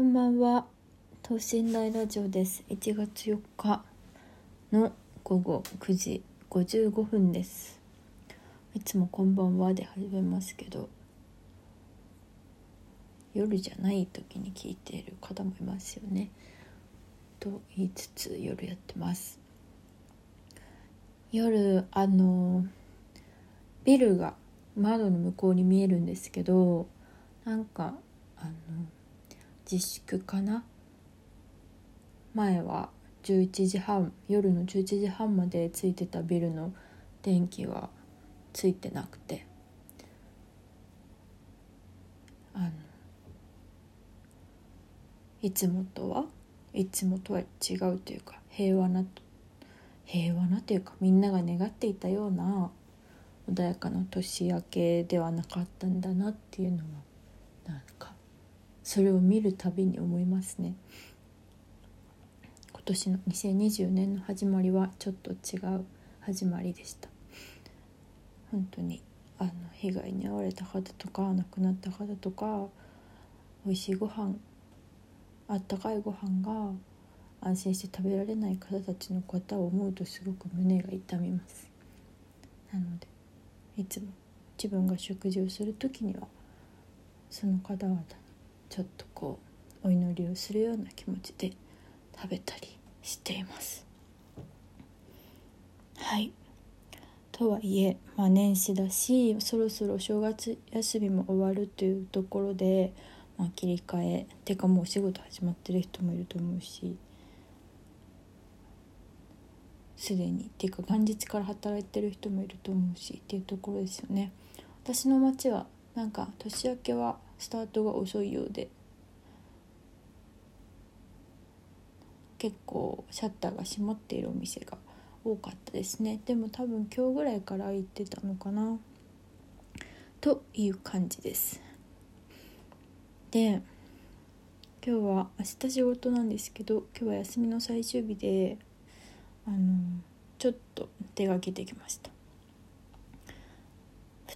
こんばんは。等身大ラジオです。1月4日の午後9時55分です。いつもこんばんはで始めますけど夜じゃない時に聞いている方もいますよね。と言いつつ夜やってます。夜あのビルが窓の向こうに見えるんですけどなんかあの自粛かな？前は11時半夜の11時半までついてたビルの電気はついてなくて。あのいつもとは？いつもとは違うというか平和な平和なというかみんなが願っていたような穏やかな年明けではなかったんだなっていうのはなんかそれを見るたびに思いますね。今年の2020年の始まりはちょっと違う始まりでした。本当にあの被害に遭われた方とか亡くなった方とか美味しいご飯あったかいご飯が安心して食べられない方たちの方を思うとすごく胸が痛みます。なのでいつも自分が食事をする時にはその方々ちょっとこうお祈りをするような気持ちで食べたりしています。はい。とはいえ、まあ、年始だしそろそろ正月休みも終わるというところで、まあ、切り替えてかもうお仕事始まってる人もいると思うしすでにっていうか元日から働いてる人もいると思うしっていうところですよね。私の町はなんか年明けはスタートが遅いようで。結構シャッターが閉まっているお店が多かったですね。でも多分今日ぐらいから行ってたのかな。という感じです。で今日は明日仕事なんですけど今日は休みの最終日であのちょっと出かけてきました。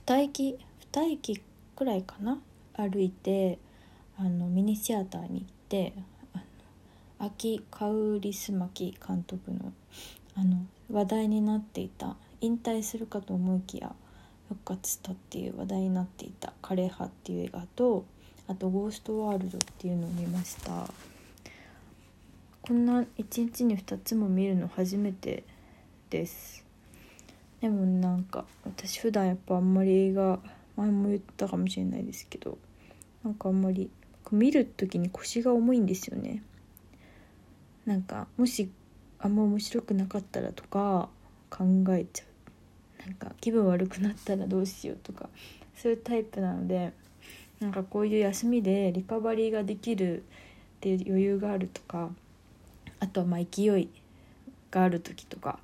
2駅2駅くらいかな歩いてあのミニシアターに行って秋カウリスマキ監督のあの話題になっていた引退するかと思いきや復活したっていう話題になっていた「枯葉」っていう映画とあと「ゴーストワールド」っていうのを見ました。こんな一日に2つも見るの初めてです。でもなんか私普段やっぱあんまり映画前も言ったかもしれないですけどなんかあんまり見る時に腰が重いんですよね。なんかもしあんま面白くなかったらとか考えちゃう。なんか気分悪くなったらどうしようとかそういうタイプなのでなんかこういう休みでリカバリーができるっていう余裕があるとかあとはまあ勢いがある時とか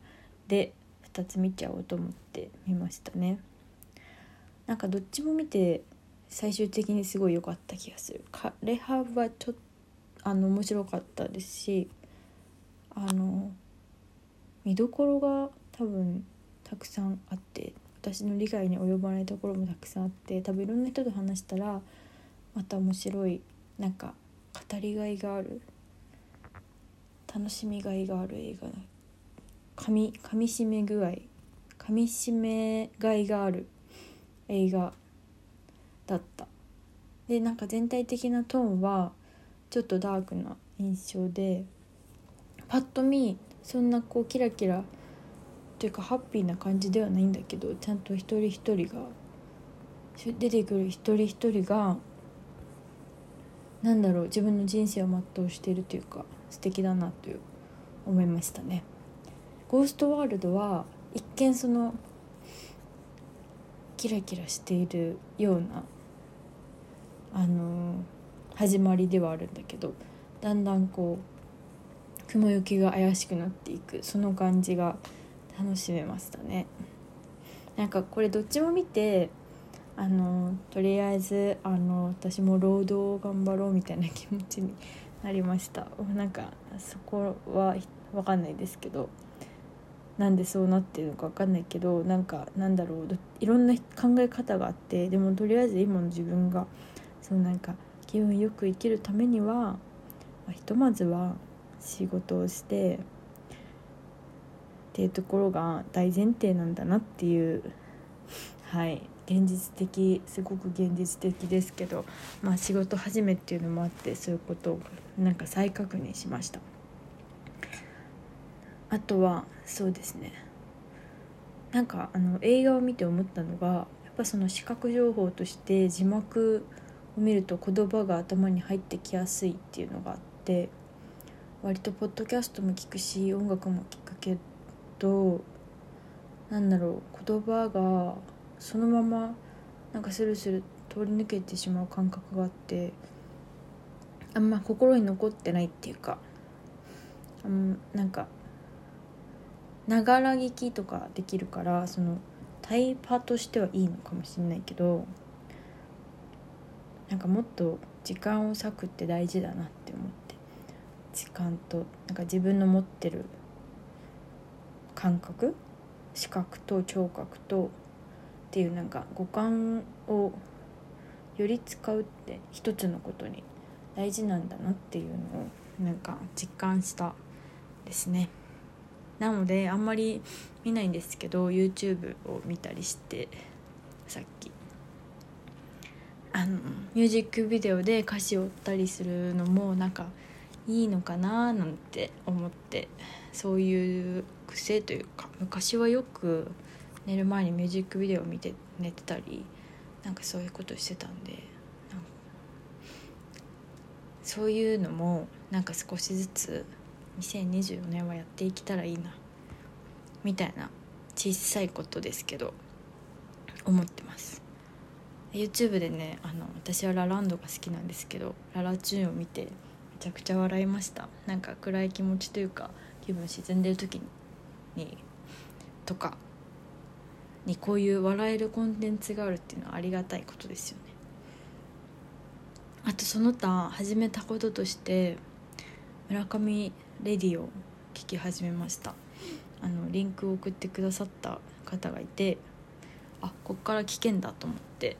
で2つ見ちゃおうと思って見ましたね。なんかどっちも見て最終的にすごい良かった気がする「レハブ」はちょっとあの面白かったですしあの見どころが多分たくさんあって私の理解に及ばないところもたくさんあって多分いろんな人と話したらまた面白いなんか語りがいがある楽しみがいがある映画かみかみしめ具合かみしめがいがある映画だったでなんか全体的なトーンはちょっとダークな印象でパッと見そんなこうキラキラというかハッピーな感じではないんだけどちゃんと一人一人が出てくる一人一人がなんだろう自分の人生を全うしているというか素敵だなという思いましたね。ゴーストワールドは一見そのキラキラしているようなあの始まりではあるんだけどだんだんこう雲行きが怪しくなっていくその感じが楽しめましたね。なんかこれどっちも見てあのとりあえずあの私も労働を頑張ろうみたいな気持ちになりました。なんかそこは分かんないですけどなんでそうなってるのか分かんないけどなんかなんだろういろんな考え方があってでもとりあえず今の自分がそのなんか気分よく生きるためにはまあ、ひとまずは仕事をしてっていうところが大前提なんだなっていうはい現実的すごく現実的ですけど、まあ、仕事始めっていうのもあってそういうことをなんか再確認しました。あとはそうですね。なんかあの映画を見て思ったのがやっぱその視覚情報として字幕見ると言葉が頭に入ってきやすいっていうのがあって割とポッドキャストも聞くし音楽も聞くけどなんだろう言葉がそのままなんかスルスル通り抜けてしまう感覚があってあんま心に残ってないっていうかあんなんかながら聞きとかできるからそのタイパとしてはいいのかもしれないけどなんかもっと時間を割くって大事だなって思って時間となんか自分の持ってる感覚視覚と聴覚とっていうなんか五感をより使うって一つのことに大事なんだなっていうのをなんか実感したですね。なのであんまり見ないんですけど YouTube を見たりしてさっきあのミュージックビデオで歌詞を追ったりするのもなんかいいのかななんて思ってそういう癖というか昔はよく寝る前にミュージックビデオを見て寝てたりなんかそういうことしてたんでそういうのもなんか少しずつ2024年はやっていけたらいいなみたいな小さいことですけど思ってます。YouTube でねあの私はラランドが好きなんですけどララチューンを見てめちゃくちゃ笑いました。なんか暗い気持ちというか気分沈んでる時にとかにこういう笑えるコンテンツがあるっていうのはありがたいことですよね。あとその他始めたこととして村上レディを聞き始めました。あのリンクを送ってくださった方がいてあこっから聞けんだと思って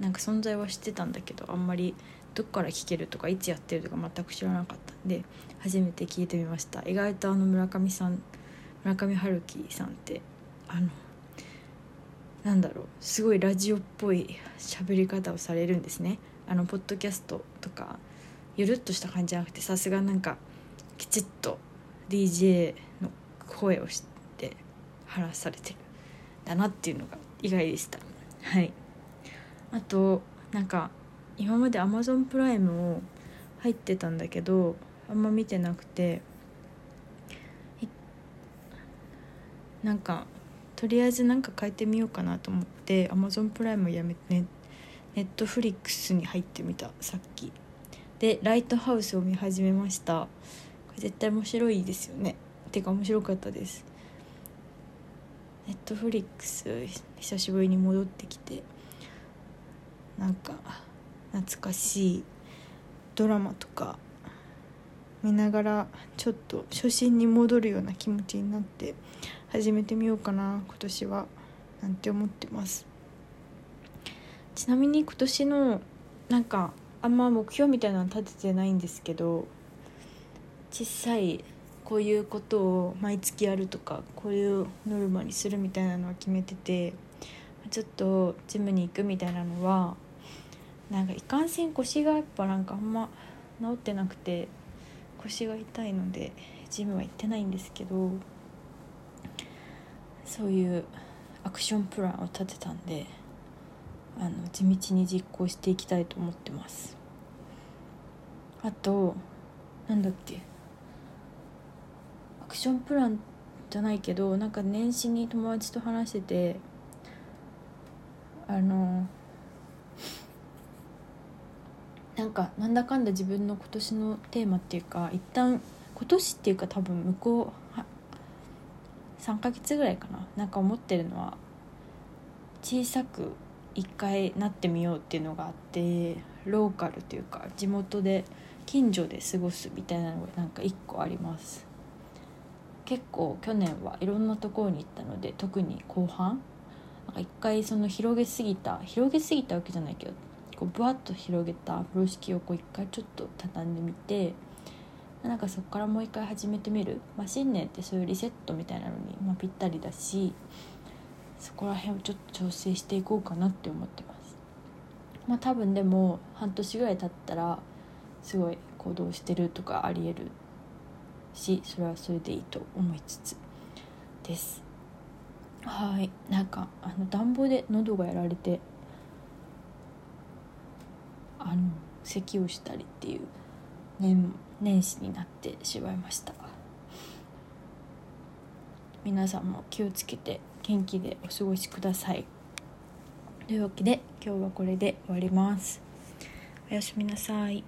なんか存在は知ってたんだけどあんまりどっから聞けるとかいつやってるとか全く知らなかったんで初めて聞いてみました。意外とあの村上さん村上春樹さんってあのなんだろうすごいラジオっぽい喋り方をされるんですね。あのポッドキャストとかゆるっとした感じじゃなくてさすがなんかきちっと DJ の声をして話されてるだなっていうのが意外でした。はい。あとなんか今まで Amazon プライムを入ってたんだけどあんま見てなくてなんかとりあえず何か変えてみようかなと思って Amazon プライムやめてネットフリックスに入ってみたさっき。でライトハウスを見始めました。これ絶対面白いですよね。てか面白かったです。ネットフリックス久しぶりに戻ってきて。なんか懐かしいドラマとか見ながらちょっと初心に戻るような気持ちになって始めてみようかな今年はなんて思ってます。ちなみに今年のなんかあんま目標みたいなの立ててないんですけど小さいこういうことを毎月やるとかこういうノルマにするみたいなのは決めててちょっとジムに行くみたいなのはなんかいかんせん腰がやっぱなんかあんま治ってなくて腰が痛いのでジムは行ってないんですけどそういうアクションプランを立てたんであの地道に実行していきたいと思ってます。あとなんだっけアクションプランじゃないけどなんか年始に友達と話しててあのなんかなんだかんだ自分の今年のテーマっていうか一旦今年っていうか多分向こう3ヶ月ぐらいかな。なんか思ってるのは小さく一回なってみようっていうのがあってローカルというか地元で近所で過ごすみたいなのがなんか1個あります。結構去年はいろんなところに行ったので特に後半。なんか一回その広げすぎた広げすぎたわけじゃないけどこうぶわっと広げた風呂敷をこう一回ちょっと畳んでみてなんかそこからもう一回始めてみる、まあ、新年ってそういうリセットみたいなのに、まあ、ぴったりだしそこら辺をちょっと調整していこうかなって思ってます。まあ多分でも半年ぐらい経ったらすごい行動してるとかありえるしそれはそれでいいと思いつつです。はい。なんかあの暖房で喉がやられてあの咳をしたりっていう年年始になってしまいました。皆さんも気をつけて元気でお過ごしください。というわけで今日はこれで終わります。おやすみなさい。